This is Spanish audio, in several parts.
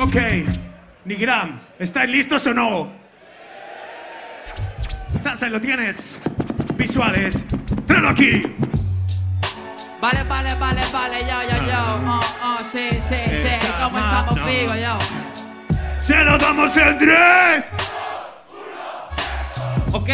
Ok, Nigram, ¿estáis listos o no? Salsa, lo tienes. Visuales, tráelo aquí. Vale, vale, vale, vale, yo, yo, yo. Oh, oh, sí, sí, sí. ¿Cómo estamos, pigo, yo? ¡Se lo damos en tres! Ok,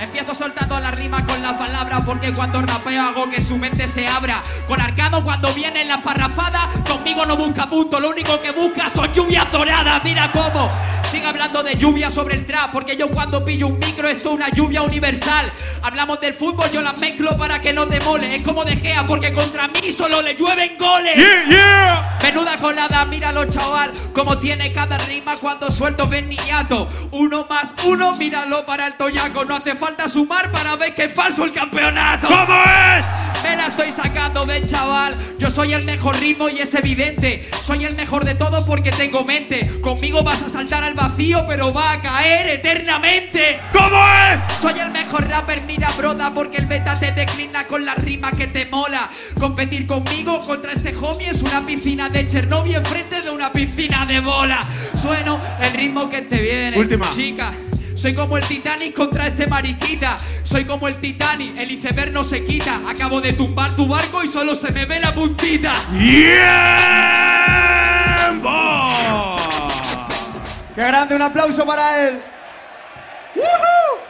empiezo soltando la rima con la palabra porque cuando rapeo hago que su mente se abra. Con Arcano cuando viene en la parrafada, conmigo no busca punto, lo único que busca son lluvias doradas, mira cómo. Sigue hablando de lluvia sobre el trap, porque yo cuando pillo un micro esto es una lluvia universal. Hablamos del fútbol, yo la mezclo para que no te mole. Es como de Gea, porque contra mí solo le llueven goles. ¡Yeah, yeah! Menuda colada, míralo chaval, como tiene cada rima cuando suelto ven niñato. Uno más uno, míralo para el toyaco. No hace falta sumar para ver que es falso el campeonato. ¿Cómo es? Me la estoy sacando del chaval. Yo soy el mejor ritmo y es evidente. Soy el mejor de todo porque tengo mente. Conmigo vas a saltar al vacío, pero va a caer eternamente. ¿Cómo es? Soy el mejor rapper, mira broda, porque el beta te declina con la rima que te mola. Competir conmigo contra este homie es una piscina de Chernobyl enfrente de una piscina de bola. Sueno el ritmo que te viene, Última. chica. Soy como el Titanic contra este mariquita. Soy como el Titanic, el iceberg no se quita. Acabo de tumbar tu barco y solo se me ve la puntita. ¡Tiempo! ¡Qué grande! Un aplauso para él.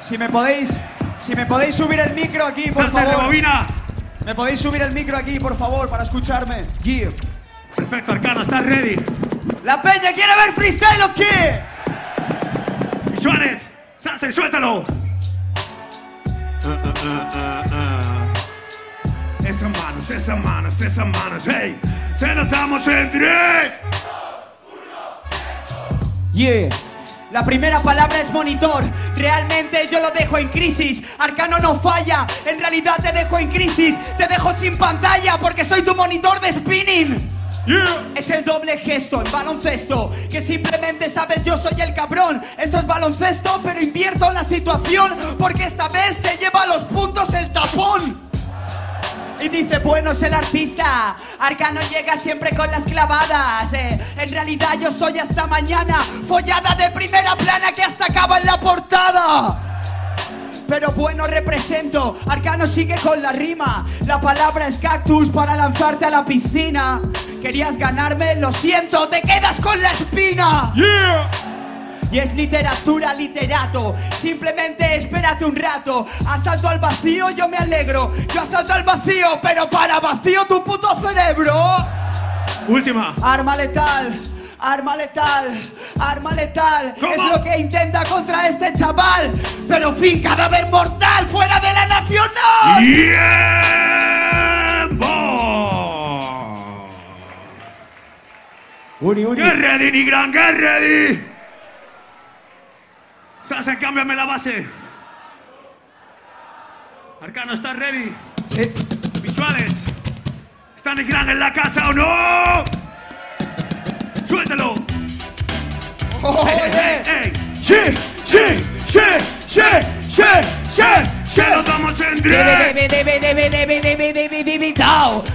Si me podéis, si me podéis subir el micro aquí, por favor. bobina. Me podéis subir el micro aquí, por favor, para escucharme. Yeah. Perfecto, Arcano, ¿estás ready? La peña quiere ver freestyle o qué? Visuales, salsa y suéltalo. Esas manos, esas manos, esas manos, hey. Se nos damos en tres. Yeah. La primera palabra es monitor. Realmente yo lo dejo en crisis. Arcano no falla. En realidad te dejo en crisis. Te dejo sin pantalla porque soy tu monitor de spinning. Es el doble gesto en baloncesto Que simplemente sabes yo soy el cabrón Esto es baloncesto pero invierto la situación Porque esta vez se lleva los puntos el tapón y dice, bueno, es el artista. Arcano llega siempre con las clavadas. eh. En realidad yo estoy hasta mañana. Follada de primera plana que hasta acaba en la portada. Pero bueno, represento. Arcano sigue con la rima. La palabra es cactus para lanzarte a la piscina. Querías ganarme, lo siento, te quedas con la espina. Yeah. Y es literatura, literato. Simplemente espérate un rato. Asalto al vacío, yo me alegro. Yo asalto al vacío, pero para vacío tu puto cerebro. Última. Arma letal. Arma letal, arma letal ¿Cómo? Es lo que intenta contra este chaval Pero fin, cadáver mortal fuera de la nacional ¡Tiempo! Uri, Uri. ¡Get ready, Nigran! ¡Get ready! Salsa, cámbiame la base. Arcano, ¿estás ready? Sí. Visuales. ¿Está Nigran en la casa o no? ¡Suéltalo! Oye. ¡Ey! Sí, sí, sí, sí, sí, sí, sí. ¡Se lo damos en.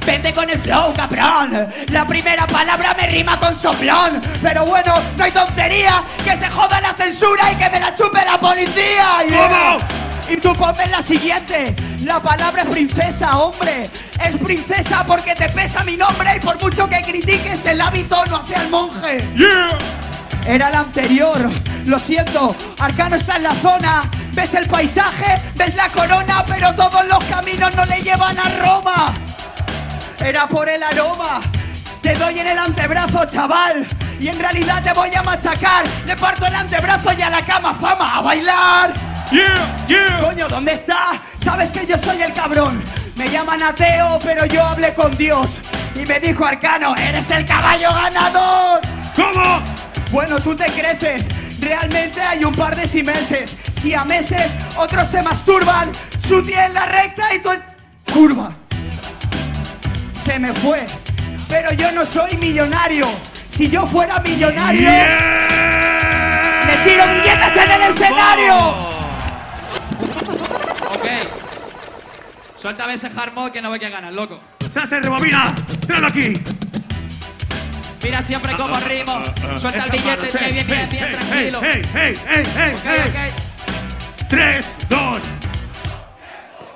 Vente con el flow, cabrón. La primera palabra me rima con soplón. Pero bueno, no hay tontería. Que se joda la censura y que me la chupe la policía. Yeah. ¿Cómo? Y tú ponme la siguiente. La palabra es princesa, hombre. Es princesa porque te pesa mi nombre y por mucho que critiques el hábito no hace al monje. ¡Yeah! Era el anterior, lo siento, Arcano está en la zona, ves el paisaje, ves la corona, pero todos los caminos no le llevan a Roma. Era por el aroma, te doy en el antebrazo, chaval, y en realidad te voy a machacar, le parto el antebrazo y a la cama fama, a bailar. ¡Yeah! ¡Yeah! Coño, ¿dónde está? Sabes que yo soy el cabrón. Me llaman ateo, pero yo hablé con Dios. Y me dijo Arcano, eres el caballo ganador. ¿Cómo? Bueno, tú te creces. Realmente hay un par de simeses. Si a meses otros se masturban, su tía en la recta y tú curva. Se me fue. Pero yo no soy millonario. Si yo fuera millonario, me tiro billetes en el escenario. Suéltame ese hard mode que no ve que ganas, loco. ¡Se hace rebobina! ¡Tráelo aquí! Mira siempre como rimo. Suelta el Esa mano, billete, sí. bien, bien, bien, bien, tranquilo. Hey, hey, hey, hey, hey. ok. Tres, dos.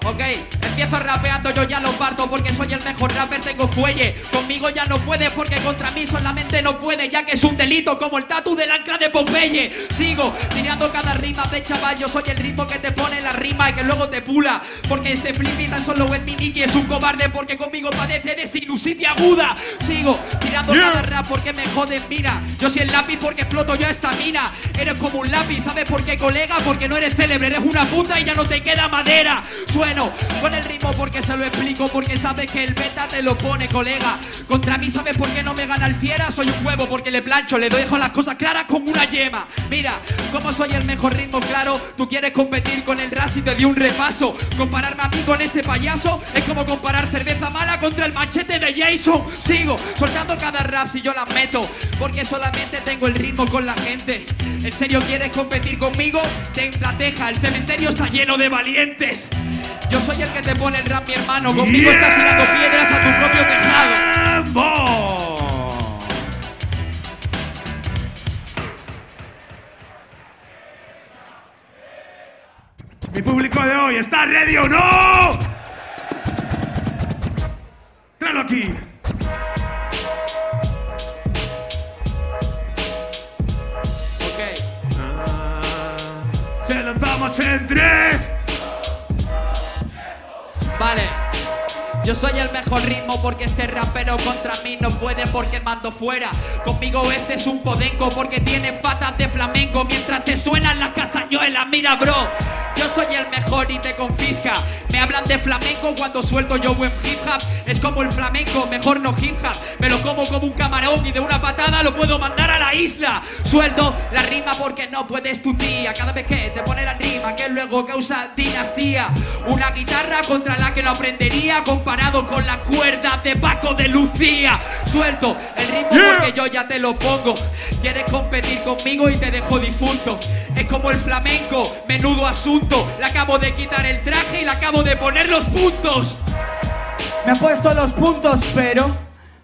Ok, empiezo rapeando, yo ya lo parto porque soy el mejor rapper, tengo fuelle. Conmigo ya no puede porque contra mí solamente no puede, ya que es un delito como el tatu del ancla de Popeye. Sigo tirando cada rima de chaval, yo soy el ritmo que te pone la rima y que luego te pula. Porque este flippy tan solo es mi Nicky, es un cobarde porque conmigo padece de sinusitis aguda. Sigo tirando Yeah. cada rap porque me joden, mira. Yo soy el lápiz porque exploto yo esta mina. Eres como un lápiz, ¿sabes por qué, colega? Porque no eres célebre, eres una puta y ya no te queda madera. Sueno con el ritmo porque se lo explico, porque sabes que el beta te lo pone, colega. Contra mí, ¿sabes por qué no me gana el fiera? Soy un huevo porque le plancho, le dejo las cosas claras como una yema. Mira, como soy el mejor ritmo, claro, tú quieres competir con el rap y te di un repaso. Compararme a mí con este payaso es como comparar cerveza mala contra el machete de Jason. Sigo soltando cada rap si yo las meto, porque solamente tengo el ritmo con la gente. ¿En serio quieres competir conmigo? Ten la teja, el cementerio está lleno de valientes. Yo soy el que te pone el rap, mi hermano. Conmigo estás tirando piedras a tu propio tejado. Mi público de hoy, ¿está ready o no? Tráelo aquí. Ok. Se lanzamos en tres. Yo soy el mejor ritmo porque este rapero contra mí no puede porque mando fuera. Conmigo este es un podenco porque tiene patas de flamenco mientras te suenan las castañuelas. Mira, bro, yo soy el mejor y te confisca. Me hablan de flamenco cuando suelto yo buen hip hop. Es como el flamenco, mejor no hip hop. Me lo como como un camarón y de una patada lo puedo mandar a la isla. Suelto la rima porque no puedes tu tía. Cada vez que te pone la rima que luego causa dinastía. Una guitarra contra la que no aprendería comparado con la cuerda de Paco de Lucía. Suelto el ritmo Yeah. porque yo ya te lo pongo. Quieres competir conmigo y te dejo difunto. Es como el flamenco, menudo asunto. Le acabo de quitar el traje y le acabo de poner los puntos. Me ha puesto los puntos, pero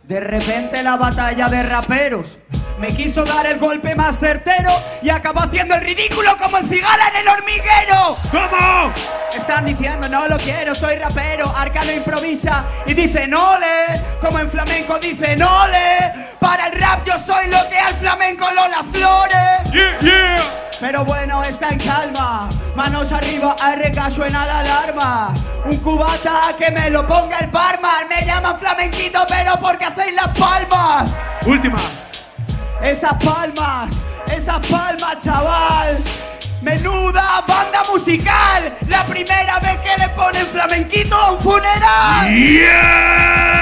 de repente la batalla de raperos me quiso dar el golpe más certero y acabó haciendo el ridículo como el cigala en el hormiguero. ¿Cómo? Están diciendo no lo quiero, soy rapero, Arcano improvisa y dice nole, como en flamenco dice nole. Para el rap yo soy lo que al flamenco Lola Flores. Yeah, yeah. Pero bueno, está en calma. Manos arriba, RK suena la alarma. Un cubata que me lo ponga el barman. Me llaman flamenquito, pero porque hacéis las palmas. Última. Esas palmas, esas palmas, chaval. Menuda banda musical. La primera vez que le ponen flamenquito a un funeral. ¡Tiempo!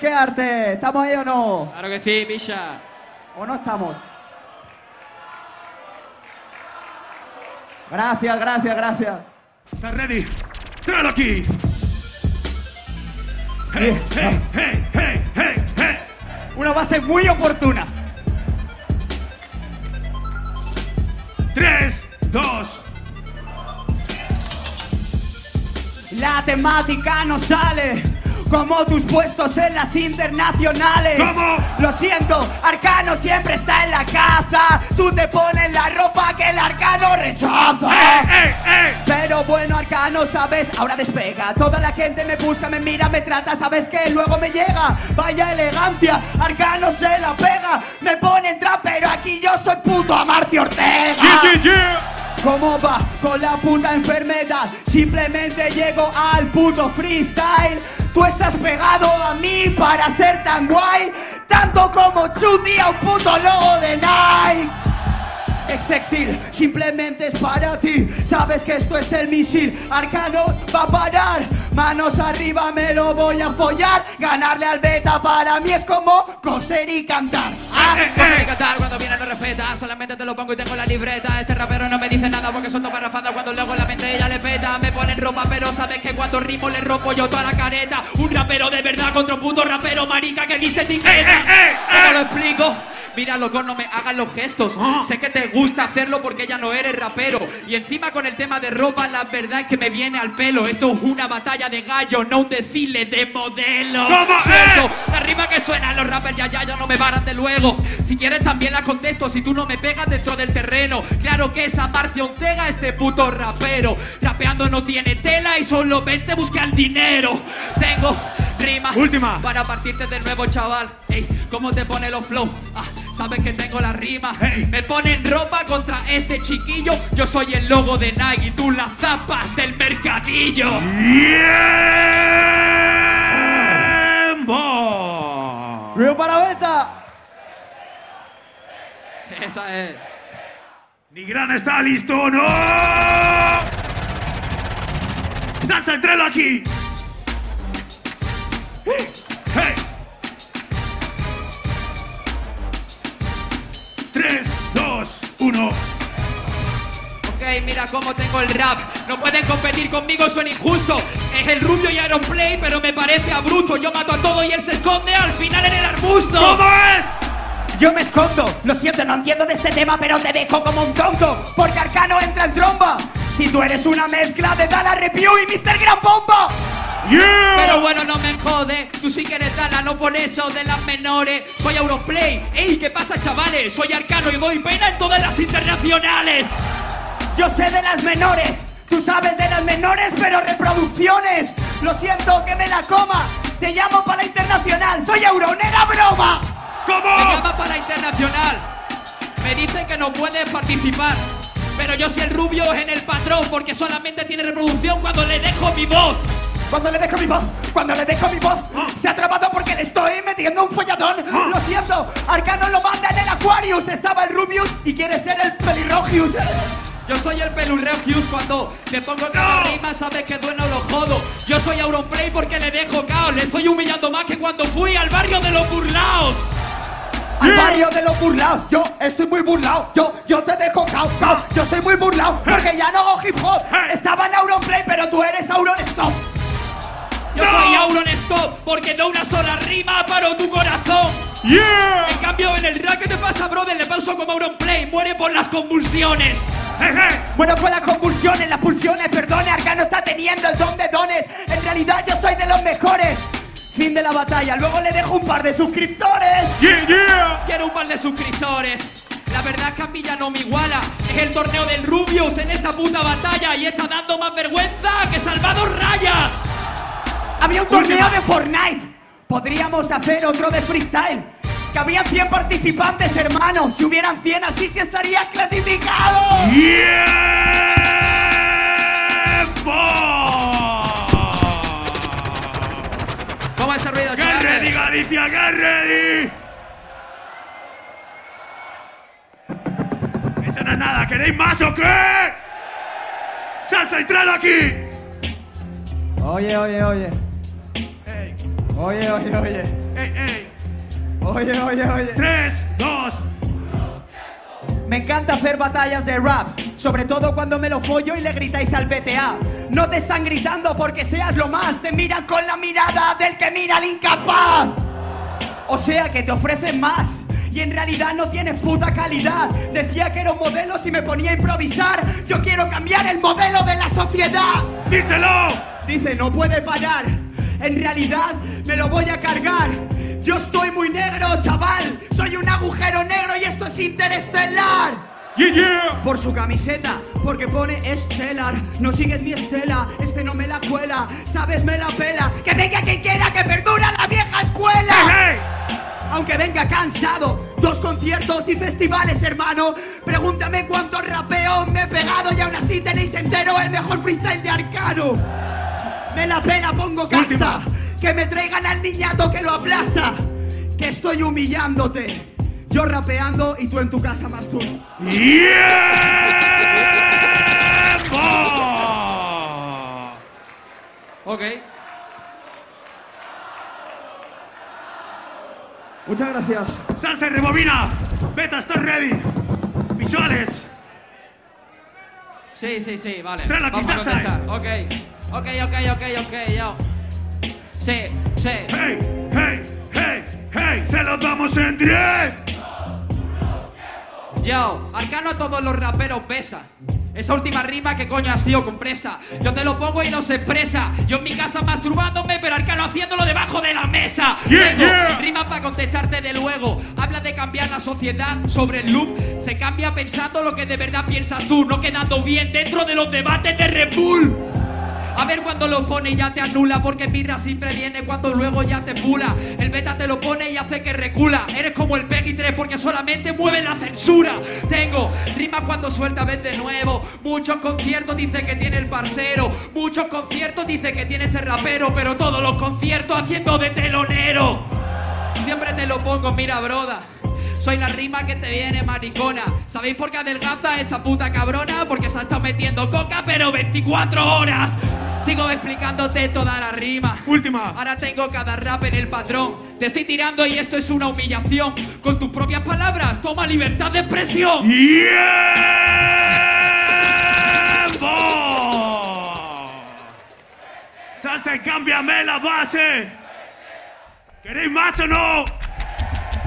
Qué arte. ¿Estamos ahí o no? Claro que sí, Misha. ¿O no estamos? Gracias, gracias, gracias. ¿Estás ready? ¡Tráelo aquí! ¡Hey, hey, hey, hey, hey, hey! Una base muy oportuna. Tres, dos, La temática no sale como tus puestos en las internacionales. ¿Cómo? Lo siento, Arcano siempre está en la caza. Tú te pones la ropa que el Arcano rechaza. ¡Ey, ey, ey! Pero bueno, Arcano, ¿sabes? Ahora despega. Toda la gente me busca, me mira, me trata, ¿sabes qué? Luego me llega. Vaya elegancia, Arcano se la pega. Me pone en trap, pero aquí yo soy puto Amarcio Ortega. Yeah, yeah, yeah. ¿Cómo va con la puta enfermedad? Simplemente llego al puto freestyle. Tú estás pegado a mí para ser tan guay, tanto como Chuti a un puto logo de Nike. Ex textil, simplemente es para ti. Sabes que esto es el misil. Arcano va a parar. Manos arriba, me lo voy a follar. Ganarle al beta para mí es como coser y cantar. Ah, Coser y cantar cuando viene no respeta Solamente te lo pongo y tengo la libreta Este rapero no me dice nada porque son dos parrafadas Cuando luego la mente ella le peta Me ponen ropa pero sabes que cuando rimo le rompo yo toda la careta Un rapero de verdad contra un puto rapero marica que viste etiqueta ¿Cómo lo explico? Mira, loco, no me hagas los gestos. Sé que te gusta hacerlo porque ya no eres rapero. Y encima con el tema de ropa, la verdad es que me viene al pelo. Esto es una batalla de gallos, no un desfile de modelos. ¿Cómo? Suelto, ¡Eh! la rima que suena, los rappers ya ya ya no me paran de luego. Si quieres también la contesto, si tú no me pegas dentro del terreno. Claro que esa Marcia Ortega, este puto rapero. Rapeando no tiene tela y solo vente busque al dinero. Tengo rima Última. para partirte de nuevo, chaval. Ey, ¿cómo te pone los flow? Ah, sabes que tengo la rima. Ey. Me ponen ropa contra este chiquillo. Yo soy el logo de Nike y tú las zapas del mercadillo. ¡Tiempo! Río para beta. Esa es. Ni gran está listo, no. Salsa entrelo aquí. Hey, uno. Ok, mira cómo tengo el rap. No pueden competir conmigo, son injusto. Es el rubio y Aeroplay, pero me parece a bruto. Yo mato a todo y él se esconde al final en el arbusto. ¿Cómo es? Yo me escondo, lo siento, no entiendo de este tema, pero te dejo como un tonto, porque Arcano entra en tromba. Si tú eres una mezcla de Dala Review y Mr. Gran Bomba. Yeah. Pero bueno, no me jode. Tú sí que eres no por eso de las menores. Soy Europlay. Ey, ¿qué pasa, chavales? Soy Arcano y doy pena en todas las internacionales. Yo sé de las menores, tú sabes de las menores, pero reproducciones. Lo siento, que me la coma. Te llamo para la internacional, soy Euronera Broma. Me ¿Cómo? llama para la internacional. Me dicen que no puedes participar. Pero yo soy el rubio en el patrón porque solamente tiene reproducción cuando le dejo mi voz. Cuando le dejo mi voz, cuando le dejo mi voz, se ha trabado porque le estoy metiendo un folladón. Lo siento, Arcano lo manda en el Aquarius. Estaba el Rubius y quiere ser el Pelirrogius. Yo soy el pelurreo Hughes cuando te pongo cada rima, sabes que dueno lo jodo. Yo soy Auronplay porque le dejo caos. Le estoy humillando más que cuando fui al barrio de los burlaos. Al barrio de los burlados, yo estoy muy burlado. Yo, yo te dejo cao, cao. Yo estoy muy burlado porque ya no hago hip hop. Estaba en Auronplay, pero tú eres Auron Stop. Yo ¡No! soy Auron Stop porque no una sola rima paró tu corazón. Yeah. En cambio, en el rap, ¿qué te pasa, brother? Le pauso como Auronplay, muere por las convulsiones. Bueno, con las convulsiones, las pulsiones, perdone, Arcano está teniendo el don de dones. En realidad yo soy de los mejores. Fin de la batalla, luego le dejo un par de suscriptores. Yeah, yeah. Quiero un par de suscriptores. La verdad es que a mí ya no me iguala. Es el torneo del Rubius en esta puta batalla y está dando más vergüenza que Salvador Rayas. Había un torneo de Fortnite. Podríamos hacer otro de freestyle. Que había 100 participantes, hermano. Si hubieran 100 así, sí estaría clasificado. ¡Tiempo! ¿Cómo es ese ruido, ¡Get ready, Galicia! ¡Get ready! Eso no es nada. ¿Queréis más o qué? ¡Salsa y tralo aquí! Oye, oye, oye. ¡Ey, Oye, oye, oye. ey, ey! Oye, oye, oye. ¡Tres, dos! Me encanta hacer batallas de rap, sobre todo cuando me lo follo y le gritáis al BTA. No te están gritando porque seas lo más, te miran con la mirada del que mira al incapaz. O sea que te ofrecen más y en realidad no tienes puta calidad. Decía que era un modelo si me ponía a improvisar. Yo quiero cambiar el modelo de la sociedad. ¡Díselo! Dice, no puede parar. En realidad me lo voy a cargar. Yo estoy muy negro, chaval. Soy un agujero negro y esto es interestelar. ¡Yeah, yeah! Por su camiseta, porque pone Estelar. No sigues mi estela, este no me la cuela. Sabes, me la pela. Que venga quien quiera, que perdura la vieja escuela. ¡Hey, hey! Aunque venga cansado, dos conciertos y festivales, hermano. Pregúntame cuántos rapeos me he pegado y aún así tenéis entero el mejor freestyle de Arcano. Me la pena, pongo casta. Última. Que me traigan al niñato que lo aplasta. Que estoy humillándote. Yo rapeando y tú en tu casa más tú. ¡Tiempo! Ok. Muchas gracias. Salsa y rebobina. Beta, ¿estás ready? Visuales. Sí, sí, sí, vale. Aquí, Vamos a contestar. Ok. Ok, ok, ok, ok, yo. Sí, sí. Hey, hey, hey, hey. Se los damos en 10. Yo, Arcano a todos los raperos besa. Esa última rima que coño ha sido compresa. Yo te lo pongo y no se expresa. Yo en mi casa masturbándome, pero Arcano haciéndolo debajo de la mesa. Yeah, Tengo yeah. rimas para contestarte de luego. Habla de cambiar la sociedad sobre el loop. Se cambia pensando lo que de verdad piensas tú, no quedando bien dentro de los debates de Red Bull. A ver cuando lo pone y ya te anula Porque Pirra siempre viene cuando luego ya te pula El beta te lo pone y hace que recula Eres como el Peggy 3 porque solamente mueve la censura Tengo rimas cuando suelta vez de nuevo Muchos conciertos dice que tiene el parcero Muchos conciertos dice que tiene ese rapero Pero todos los conciertos haciendo de telonero Siempre te lo pongo, mira, broda. Soy la rima que te viene maricona. ¿Sabéis por qué adelgaza esta puta cabrona? Porque se ha estado metiendo coca, pero 24 horas. Sigo explicándote toda la rima. Última. Ahora tengo cada rap en el patrón. Te estoy tirando y esto es una humillación. Con tus propias palabras, toma libertad de expresión. ¡Tiempo! Salsa y cámbiame la base. ¿Queréis más o no?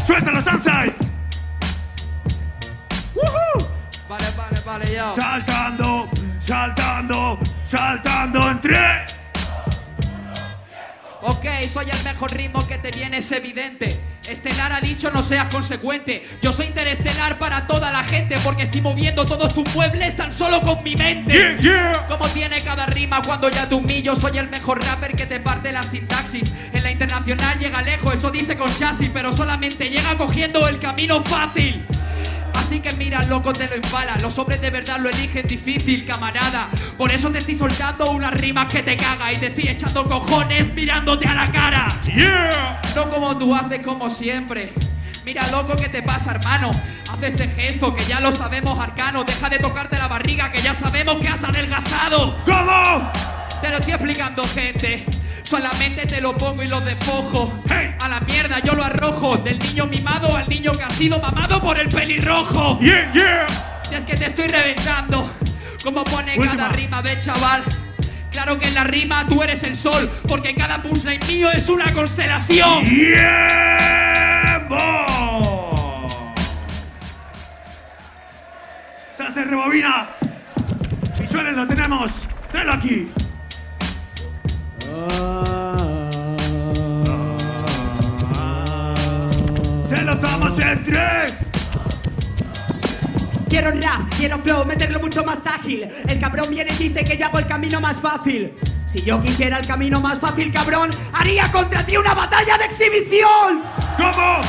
Suéltalo, Sansai. ¡Woohoo! Vale, vale, vale, yo. Saltando, saltando, saltando en tres. Ok, soy el mejor ritmo que te viene, es evidente. Estelar ha dicho no seas consecuente. Yo soy interestelar para toda la gente porque estoy moviendo todos tus muebles tan solo con mi mente. Yeah, yeah. Como tiene cada rima cuando ya te humillo Soy el mejor rapper que te parte la sintaxis En la internacional llega lejos, eso dice con chasis Pero solamente llega cogiendo el camino fácil Así que mira, loco, te lo impala Los hombres de verdad lo eligen difícil, camarada Por eso te estoy soltando unas rimas que te caga Y te estoy echando cojones mirándote a la cara Yeah. no como tú haces como siempre. Mira, loco, ¿qué te pasa, hermano? Haz este gesto que ya lo sabemos, arcano. Deja de tocarte la barriga que ya sabemos que has adelgazado. ¿Cómo? Te lo estoy explicando, gente. Solamente te lo pongo y lo despojo. Hey. A la mierda yo lo arrojo. Del niño mimado al niño que ha sido mamado por el pelirrojo. Yeah, yeah. Si es que te estoy reventando. Como pone Última. cada rima, ve chaval. Claro que en la rima tú eres el sol, porque cada punchline mío es una constelación. ¡Tiempo! Salsa y rebobina. Visuales lo tenemos. Tráelo aquí. Se lo damos en tres. Quiero rap, quiero flow, meterlo mucho más ágil. El cabrón viene y dice que yo hago el camino más fácil. Si yo quisiera el camino más fácil, cabrón, haría contra ti una batalla de exhibición. ¿Cómo?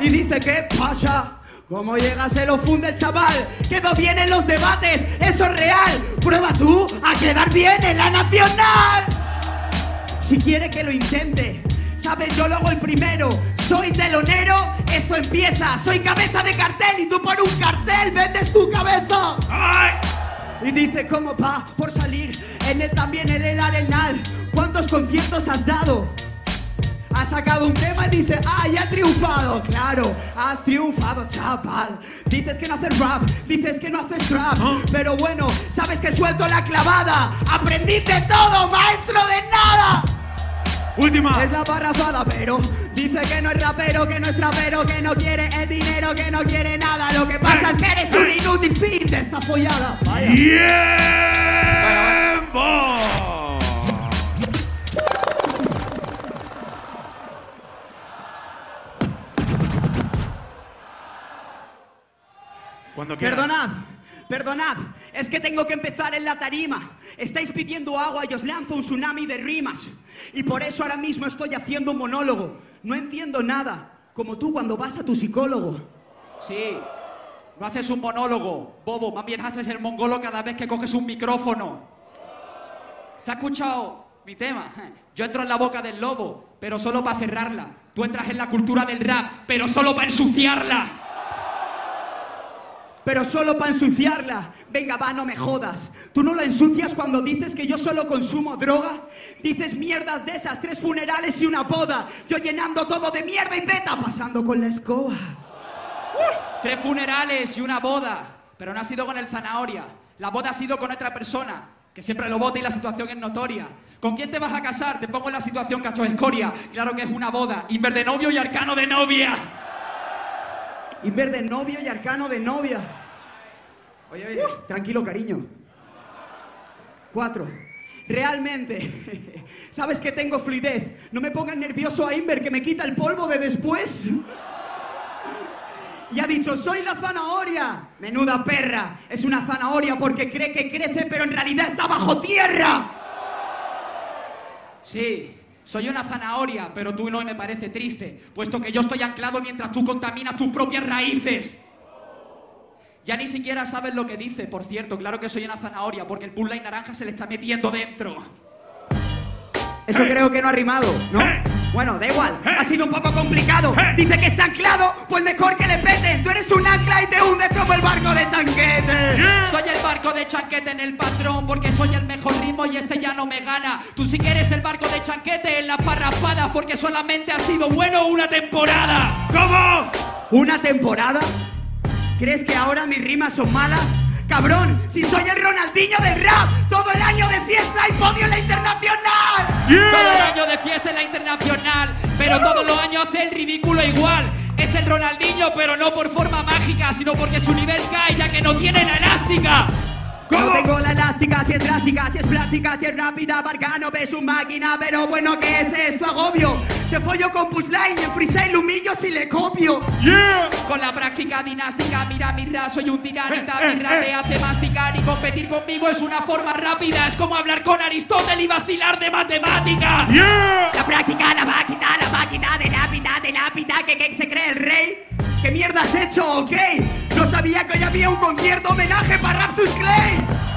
Y dice, ¿qué pasa? ¿Cómo llega se lo funde el chaval? Quedó bien en los debates, eso es real. Prueba tú a quedar bien en la nacional. Si quiere que lo intente, sabes, yo lo hago el primero. Soy telonero, esto empieza. Soy cabeza de cartel y tú por un cartel vendes tu cabeza. ¡Ay! Y dice, ¿cómo va por salir? En él también en el arenal. ¿Cuántos conciertos has dado? Ha sacado un tema y dice, ¡ah, ya he triunfado! Claro, has triunfado, chaval. Dices que no haces rap, dices que no haces trap. Pero bueno, sabes que suelto la clavada. Aprendiste todo, maestro de nada. Última. Es la parrafada, pero dice que no es rapero, que no es trapero, que no quiere el dinero, que no quiere nada. Lo que pasa es que eres un inútil fin de esta follada. Vaya. ¡Tiempo! Cuando quieras. Perdonad, perdonad, es que tengo que empezar en la tarima. Estáis pidiendo agua y os lanzo un tsunami de rimas. Y por eso ahora mismo estoy haciendo un monólogo. No entiendo nada, como tú cuando vas a tu psicólogo. Sí, no haces un monólogo, bobo, más bien haces el mongolo cada vez que coges un micrófono. ¿Se ha escuchado mi tema? Yo entro en la boca del lobo, pero solo para cerrarla. Tú entras en la cultura del rap, pero solo para ensuciarla. Pero solo para ensuciarla. Venga, va, no me jodas. ¿Tú no la ensucias cuando dices que yo solo consumo droga? Dices mierdas de esas, tres funerales y una boda. Yo llenando todo de mierda y beta, pasando con la escoba. Tres funerales y una boda, pero no ha sido con el zanahoria. La boda ha sido con otra persona, que siempre lo vota y la situación es notoria. ¿Con quién te vas a casar? Te pongo en la situación cacho escoria. Claro que es una boda. Inver de novio y arcano de novia. Inver de novio y arcano de novia. Oye, oye, tranquilo, cariño. Cuatro. Realmente, ¿sabes que tengo fluidez? No me pongas nervioso a Inver que me quita el polvo de después. Y ha dicho, soy la zanahoria. Menuda perra. Es una zanahoria porque cree que crece, pero en realidad está bajo tierra. Sí, soy una zanahoria, pero tú no me parece triste, puesto que yo estoy anclado mientras tú contaminas tus propias raíces. Ya ni siquiera sabes lo que dice, por cierto, claro que soy una zanahoria, porque el y naranja se le está metiendo dentro. Eso creo que no ha rimado, ¿no? Bueno, da igual, ha sido un poco complicado. Dice que está anclado, pues mejor que le peten. Tú eres un ancla y te hundes como el barco de chanquete. Soy el barco de chanquete en el patrón, porque soy el mejor ritmo y este ya no me gana. Tú sí que eres el barco de chanquete en la parrapada, porque solamente ha sido bueno una temporada. ¿Cómo? ¿Una temporada? ¿Crees que ahora mis rimas son malas? Cabrón, si soy el Ronaldinho del rap, todo el año de fiesta y podio en la internacional. Todo el año de fiesta en la internacional, pero todos los años hace el ridículo igual. Es el Ronaldinho, pero no por forma mágica, sino porque su nivel cae ya que no tiene la elástica. No tengo la elástica, si es drástica, si es plástica, si es rápida, Barcano ves su máquina, pero bueno, ¿qué es esto? Agobio. Te follo con punchline y en freestyle humillo si le copio. Con la práctica dinástica, mira, mira, soy un tiranita, mi rap te hace masticar y competir conmigo es una forma rápida, es como hablar con Aristóteles y vacilar de matemática. La práctica, la máquina, la máquina de lápida, de lápida, que, que se cree el rey. ¿Qué mierda has hecho, ok? No sabía que hoy había un concierto homenaje para Rapsus Clay.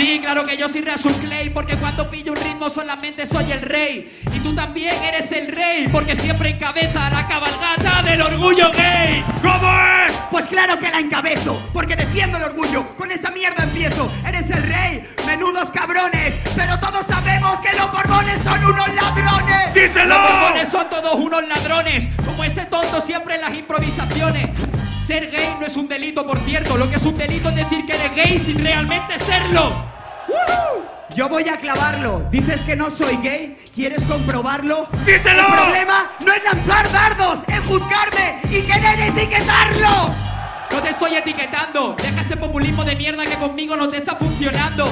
Sí, claro que yo soy Rasul Clay, porque cuando pillo un ritmo solamente soy el rey. Y tú también eres el rey, porque siempre encabeza la cabalgata del orgullo gay. ¿Cómo es? Pues claro que la encabezo, porque defiendo el orgullo. Con esa mierda empiezo. Eres el rey, menudos cabrones. Pero todos sabemos que los borbones son unos ladrones. ¡Díselo! Los borbones son todos unos ladrones, como este tonto siempre en las improvisaciones. Ser gay no es un delito, por cierto. Lo que es un delito es decir que eres gay sin realmente serlo. Yo voy a clavarlo. Dices que no soy gay, ¿quieres comprobarlo? ¡Díselo! El problema no es lanzar dardos, es juzgarme y querer etiquetarlo. No te estoy etiquetando. Deja ese populismo de mierda que conmigo no te está funcionando.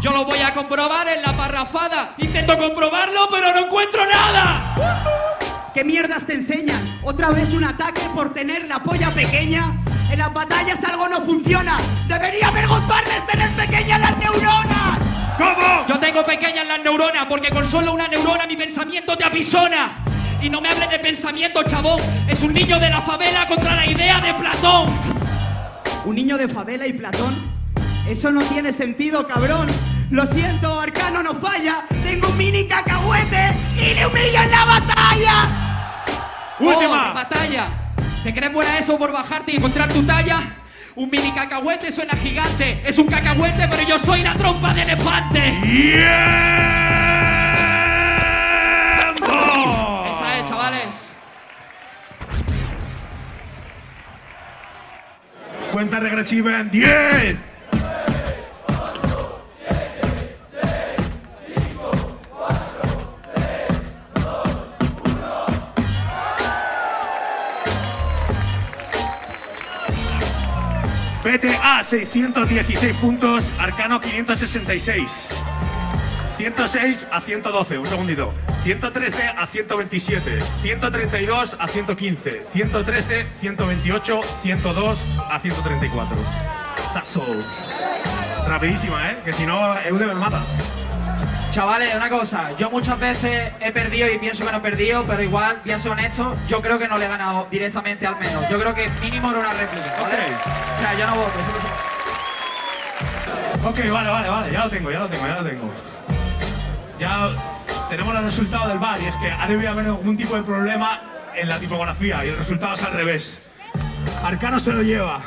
Yo lo voy a comprobar en la parrafada. Intento comprobarlo, pero no encuentro nada. ¿Qué mierdas te enseñan? ¿Otra vez un ataque por tener la polla pequeña? En las batallas algo no funciona. Debería avergonzarles tener pequeñas las neuronas. ¿Cómo? Yo tengo pequeñas las neuronas porque con solo una neurona mi pensamiento te apisona. Y no me hables de pensamiento, chabón. Es un niño de la favela contra la idea de Platón. ¿Un niño de favela y Platón? Eso no tiene sentido, cabrón. Lo siento, Arcano no falla. Tengo un mini cacahuete y le humillo en la batalla. Última. Oh, batalla. ¿Te crees buena eso por bajarte y encontrar tu talla? Un mini cacahuete suena gigante. Es un cacahuete, pero yo soy la trompa de elefante. ¡Tiempo! Esa es, chavales. Cuenta regresiva en 10. BTA 616 puntos, Arcano 566. 106 a 112, un segundito. 113 a 127, 132 a 115, 113, 128, 102 a 134. That's all. Rapidísima, ¿eh? Que si no, Eude me mata. Chavales, una cosa, yo muchas veces he perdido y pienso que no he perdido, pero igual, pienso honesto, yo creo que no le he ganado directamente al menos. Yo creo que mínimo era una réplica, ¿vale? Ok. O sea, yo no voto, eso sé. Ok, vale, vale, vale, ya lo tengo, ya lo tengo, ya lo tengo. Ya tenemos el resultado del bar y es que ha debido haber algún tipo de problema en la tipografía y el resultado es al revés. Arcano se lo lleva.